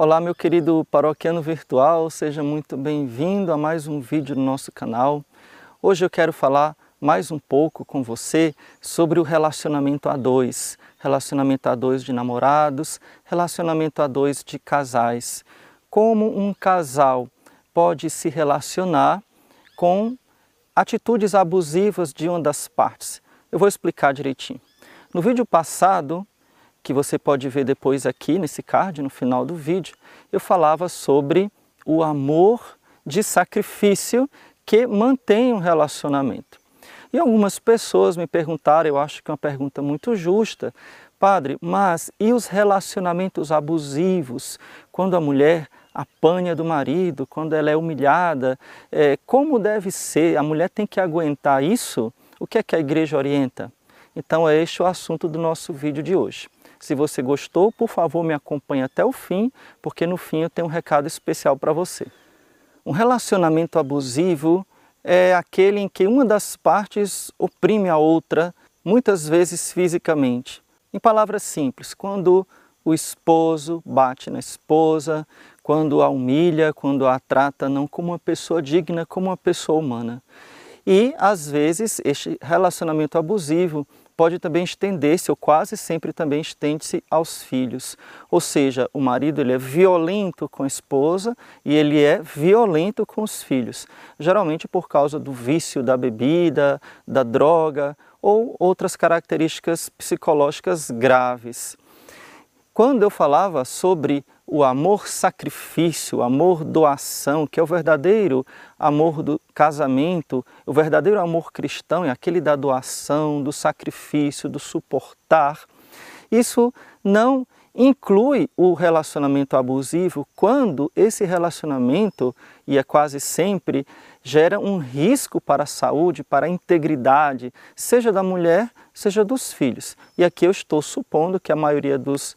Olá, meu querido paroquiano virtual, seja muito bem-vindo a mais um vídeo no nosso canal. Hoje eu quero falar mais um pouco com você sobre o relacionamento a dois, relacionamento a dois de namorados, relacionamento a dois de casais. Como um casal pode se relacionar com atitudes abusivas de uma das partes. Eu vou explicar direitinho. No vídeo passado, que você pode ver depois aqui nesse card, no final do vídeo, eu falava sobre o amor de sacrifício que mantém um relacionamento. E algumas pessoas me perguntaram, eu acho que é uma pergunta muito justa, Padre, mas e os relacionamentos abusivos? Quando a mulher apanha do marido, quando ela é humilhada, é, como deve ser? A mulher tem que aguentar isso? O que é que a igreja orienta? Então é este o assunto do nosso vídeo de hoje. Se você gostou, por favor, me acompanhe até o fim, porque no fim eu tenho um recado especial para você. Um relacionamento abusivo é aquele em que uma das partes oprime a outra, muitas vezes fisicamente. Em palavras simples, quando o esposo bate na esposa, quando a humilha, quando a trata não como uma pessoa digna, como uma pessoa humana. E, às vezes, este relacionamento abusivo pode também estender-se, ou quase sempre também estende-se aos filhos. Ou seja, o marido ele é violento com a esposa e ele é violento com os filhos, geralmente por causa do vício da bebida, da droga ou outras características psicológicas graves. Quando eu falava sobre o amor sacrifício, o amor doação, que é o verdadeiro amor do casamento, o verdadeiro amor cristão é aquele da doação, do sacrifício, do suportar. Isso não inclui o relacionamento abusivo quando esse relacionamento, e é quase sempre, gera um risco para a saúde, para a integridade, seja da mulher, seja dos filhos. E aqui eu estou supondo que a maioria dos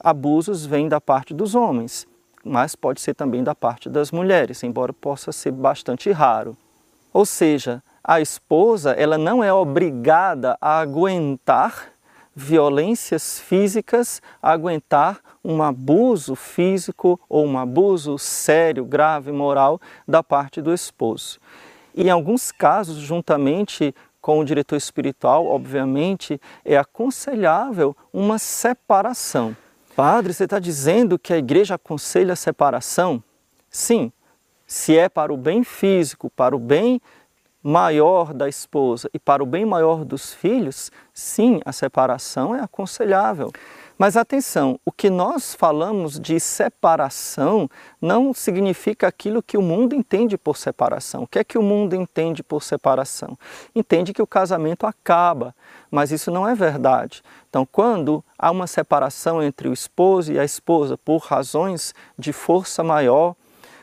abusos vêm da parte dos homens, mas pode ser também da parte das mulheres, embora possa ser bastante raro. Ou seja, a esposa ela não é obrigada a aguentar violências físicas, a aguentar um abuso físico ou um abuso sério, grave, moral da parte do esposo. E em alguns casos, juntamente com o diretor espiritual, obviamente, é aconselhável uma separação. Padre, você está dizendo que a igreja aconselha a separação? Sim, se é para o bem físico, para o bem maior da esposa e para o bem maior dos filhos, sim, a separação é aconselhável. Mas atenção, o que nós falamos de separação não significa aquilo que o mundo entende por separação. O que é que o mundo entende por separação? Entende que o casamento acaba, mas isso não é verdade. Então, quando há uma separação entre o esposo e a esposa por razões de força maior,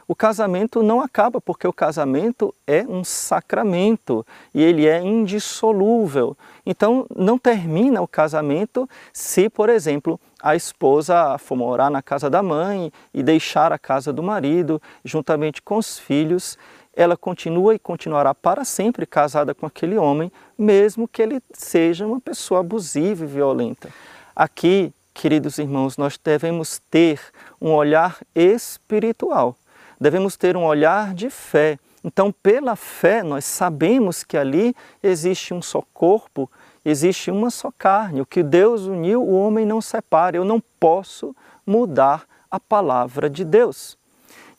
o casamento não acaba, porque o casamento é um sacramento e ele é indissolúvel. Então, não termina o casamento se, por exemplo, a esposa for morar na casa da mãe e deixar a casa do marido, juntamente com os filhos, ela continua e continuará para sempre casada com aquele homem, mesmo que ele seja uma pessoa abusiva e violenta. Aqui, queridos irmãos, nós devemos ter um olhar espiritual devemos ter um olhar de fé. Então, pela fé, nós sabemos que ali existe um só corpo, existe uma só carne. O que Deus uniu, o homem não separa. Eu não posso mudar a palavra de Deus.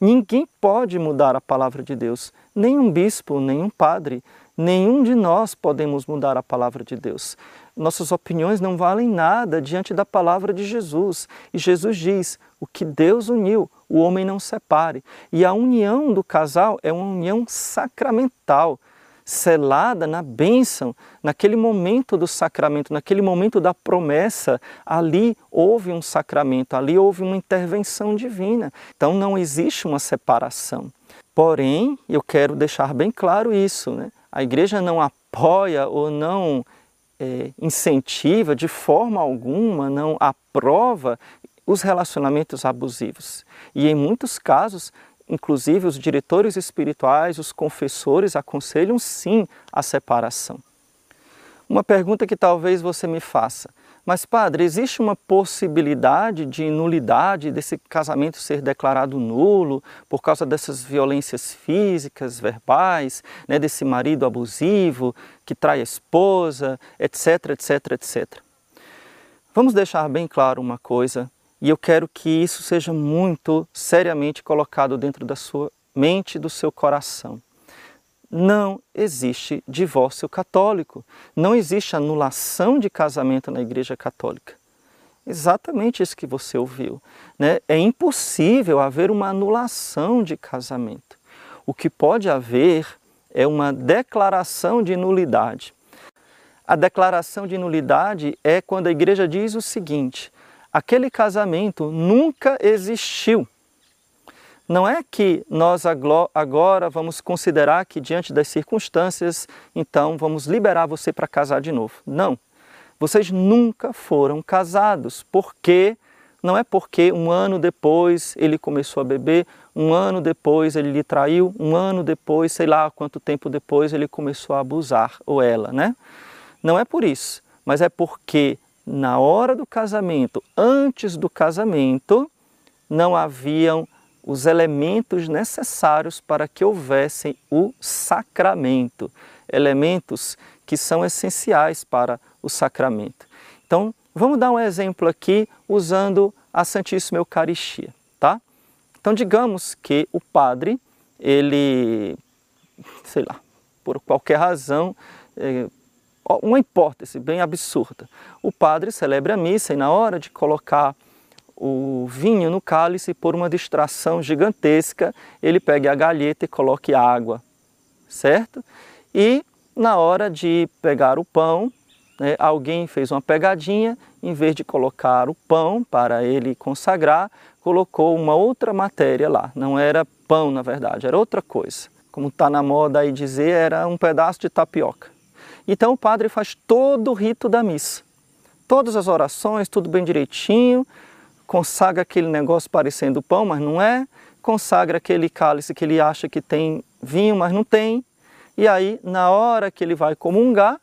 Ninguém pode mudar a palavra de Deus, nenhum bispo, nenhum padre, nenhum de nós podemos mudar a palavra de Deus. Nossas opiniões não valem nada diante da palavra de Jesus. E Jesus diz: o que Deus uniu, o homem não separe. E a união do casal é uma união sacramental, selada na bênção, naquele momento do sacramento, naquele momento da promessa, ali houve um sacramento, ali houve uma intervenção divina. Então não existe uma separação. Porém, eu quero deixar bem claro isso, né? a igreja não apoia ou não é, incentiva de forma alguma, não aprova os relacionamentos abusivos. E em muitos casos, inclusive os diretores espirituais, os confessores aconselham sim a separação. Uma pergunta que talvez você me faça, Mas, padre, existe uma possibilidade de nulidade desse casamento ser declarado nulo por causa dessas violências físicas, verbais, né, desse marido abusivo que trai a esposa, etc, etc, etc. Vamos deixar bem claro uma coisa, e eu quero que isso seja muito seriamente colocado dentro da sua mente e do seu coração não existe divórcio católico, não existe anulação de casamento na Igreja Católica. Exatamente isso que você ouviu. Né? É impossível haver uma anulação de casamento. O que pode haver é uma declaração de nulidade. A declaração de nulidade é quando a igreja diz o seguinte: aquele casamento nunca existiu. Não é que nós agora vamos considerar que diante das circunstâncias, então vamos liberar você para casar de novo. Não. Vocês nunca foram casados. Por quê? Não é porque um ano depois ele começou a beber, um ano depois ele lhe traiu, um ano depois, sei lá quanto tempo depois ele começou a abusar, ou ela, né? Não é por isso, mas é porque na hora do casamento, antes do casamento, não haviam os elementos necessários para que houvessem o sacramento, elementos que são essenciais para o sacramento. Então, vamos dar um exemplo aqui usando a Santíssima Eucaristia, tá? Então, digamos que o padre, ele, sei lá, por qualquer razão, é, uma hipótese bem absurda, o padre celebra a missa e na hora de colocar o vinho no cálice por uma distração gigantesca, ele pegue a galheta e coloque água, certo? E na hora de pegar o pão, né, alguém fez uma pegadinha, em vez de colocar o pão para ele consagrar, colocou uma outra matéria lá. Não era pão, na verdade, era outra coisa. Como está na moda aí dizer, era um pedaço de tapioca. Então o padre faz todo o rito da missa. Todas as orações, tudo bem direitinho, consagra aquele negócio parecendo pão, mas não é, consagra aquele cálice que ele acha que tem vinho, mas não tem, e aí na hora que ele vai comungar,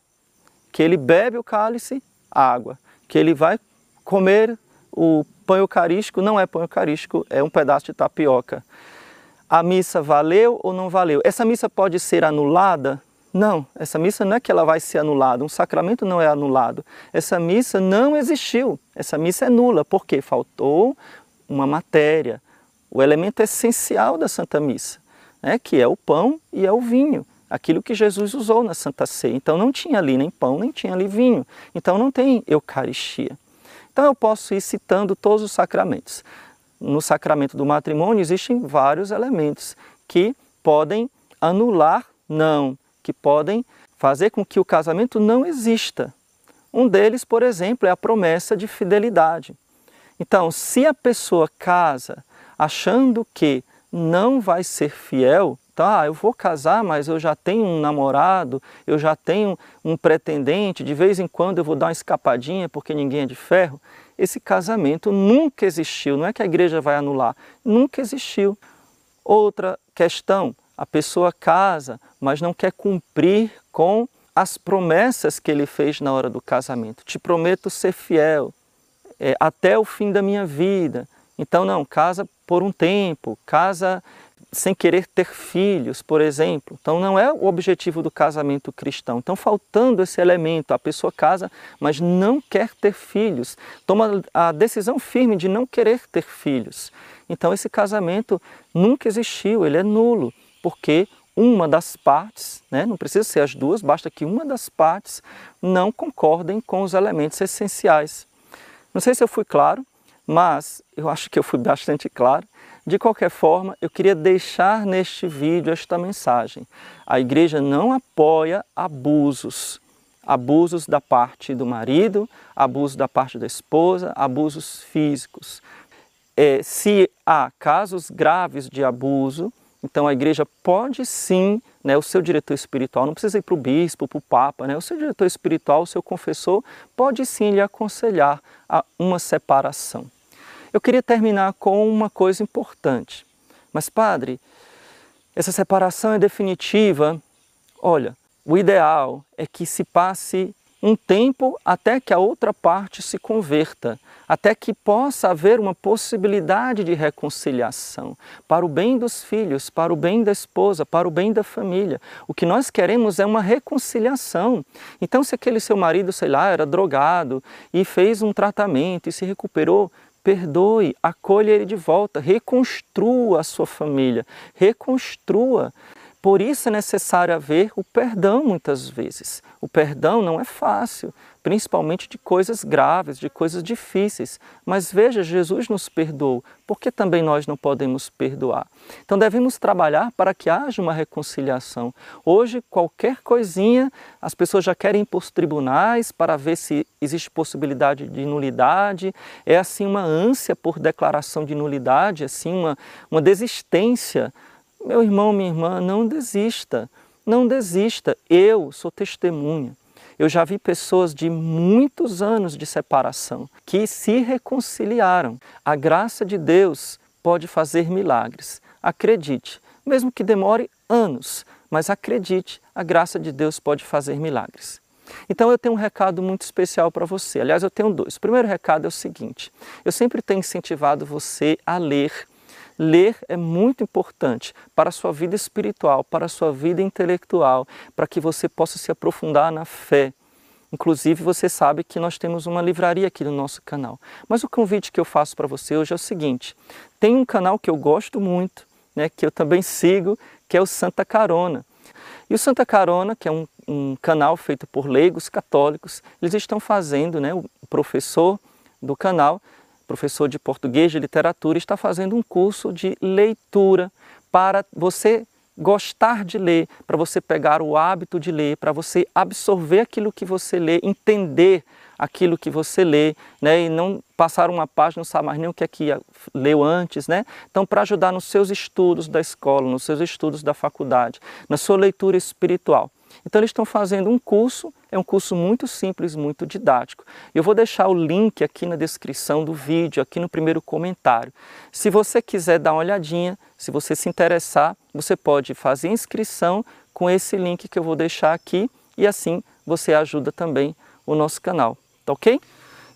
que ele bebe o cálice, água, que ele vai comer o pão eucarístico, não é pão eucarístico, é um pedaço de tapioca. A missa valeu ou não valeu? Essa missa pode ser anulada? Não, essa missa não é que ela vai ser anulada, um sacramento não é anulado. Essa missa não existiu, essa missa é nula, porque faltou uma matéria, o elemento essencial da Santa Missa, né, que é o pão e é o vinho, aquilo que Jesus usou na Santa Ceia. Então não tinha ali nem pão, nem tinha ali vinho, então não tem Eucaristia. Então eu posso ir citando todos os sacramentos. No sacramento do matrimônio existem vários elementos que podem anular, não, que podem fazer com que o casamento não exista. Um deles, por exemplo, é a promessa de fidelidade. Então, se a pessoa casa achando que não vai ser fiel, tá, eu vou casar, mas eu já tenho um namorado, eu já tenho um pretendente, de vez em quando eu vou dar uma escapadinha porque ninguém é de ferro, esse casamento nunca existiu, não é que a igreja vai anular, nunca existiu. Outra questão, a pessoa casa, mas não quer cumprir com as promessas que ele fez na hora do casamento. Te prometo ser fiel é, até o fim da minha vida. Então, não, casa por um tempo, casa sem querer ter filhos, por exemplo. Então, não é o objetivo do casamento cristão. Então, faltando esse elemento, a pessoa casa, mas não quer ter filhos, toma a decisão firme de não querer ter filhos. Então, esse casamento nunca existiu, ele é nulo porque uma das partes, né, não precisa ser as duas, basta que uma das partes não concordem com os elementos essenciais. Não sei se eu fui claro, mas eu acho que eu fui bastante claro. De qualquer forma, eu queria deixar neste vídeo esta mensagem. A igreja não apoia abusos, abusos da parte do marido, abusos da parte da esposa, abusos físicos. É, se há casos graves de abuso, então a igreja pode sim, né, o seu diretor espiritual, não precisa ir para o bispo, para o papa, né, o seu diretor espiritual, o seu confessor, pode sim lhe aconselhar a uma separação. Eu queria terminar com uma coisa importante. Mas padre, essa separação é definitiva? Olha, o ideal é que se passe um tempo até que a outra parte se converta, até que possa haver uma possibilidade de reconciliação para o bem dos filhos, para o bem da esposa, para o bem da família. O que nós queremos é uma reconciliação. Então, se aquele seu marido, sei lá, era drogado e fez um tratamento e se recuperou, perdoe, acolha ele de volta, reconstrua a sua família, reconstrua. Por isso é necessário haver o perdão muitas vezes. O perdão não é fácil, principalmente de coisas graves, de coisas difíceis. Mas veja, Jesus nos perdoou, por que também nós não podemos perdoar? Então devemos trabalhar para que haja uma reconciliação. Hoje, qualquer coisinha, as pessoas já querem ir para os tribunais para ver se existe possibilidade de nulidade. É assim uma ânsia por declaração de nulidade, assim uma, uma desistência meu irmão, minha irmã, não desista, não desista. Eu sou testemunha. Eu já vi pessoas de muitos anos de separação que se reconciliaram. A graça de Deus pode fazer milagres. Acredite, mesmo que demore anos, mas acredite, a graça de Deus pode fazer milagres. Então eu tenho um recado muito especial para você. Aliás, eu tenho dois. O primeiro recado é o seguinte: eu sempre tenho incentivado você a ler Ler é muito importante para a sua vida espiritual, para a sua vida intelectual, para que você possa se aprofundar na fé. Inclusive, você sabe que nós temos uma livraria aqui no nosso canal. Mas o convite que eu faço para você hoje é o seguinte: tem um canal que eu gosto muito, né, que eu também sigo, que é o Santa Carona. E o Santa Carona, que é um, um canal feito por leigos católicos, eles estão fazendo, né, o professor do canal professor de português de literatura, está fazendo um curso de leitura para você gostar de ler, para você pegar o hábito de ler, para você absorver aquilo que você lê, entender aquilo que você lê, né, e não passar uma página, não sabe mais nem o que é que leu antes, né? Então, para ajudar nos seus estudos da escola, nos seus estudos da faculdade, na sua leitura espiritual. Então eles estão fazendo um curso, é um curso muito simples, muito didático. Eu vou deixar o link aqui na descrição do vídeo, aqui no primeiro comentário. Se você quiser dar uma olhadinha, se você se interessar, você pode fazer inscrição com esse link que eu vou deixar aqui e assim você ajuda também o nosso canal, tá ok?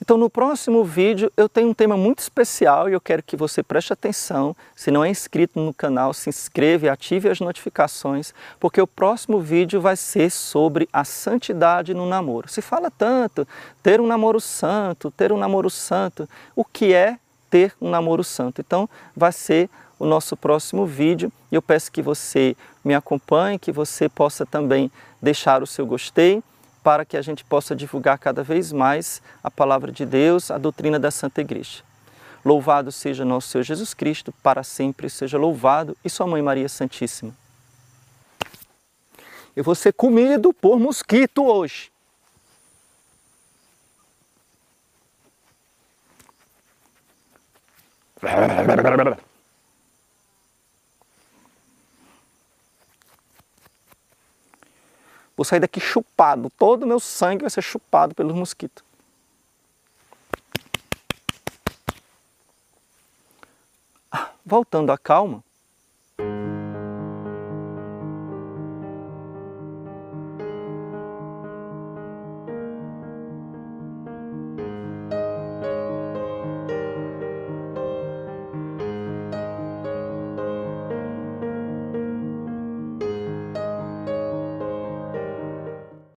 Então no próximo vídeo eu tenho um tema muito especial e eu quero que você preste atenção. Se não é inscrito no canal, se inscreva e ative as notificações, porque o próximo vídeo vai ser sobre a santidade no namoro. Se fala tanto, ter um namoro santo, ter um namoro santo, o que é ter um namoro santo? Então vai ser o nosso próximo vídeo e eu peço que você me acompanhe, que você possa também deixar o seu gostei, para que a gente possa divulgar cada vez mais a palavra de Deus, a doutrina da Santa Igreja. Louvado seja nosso Senhor Jesus Cristo, para sempre seja louvado, e sua Mãe Maria Santíssima. Eu vou ser comido por mosquito hoje. Vou sair daqui chupado. Todo o meu sangue vai ser chupado pelos mosquitos. Ah, voltando à calma,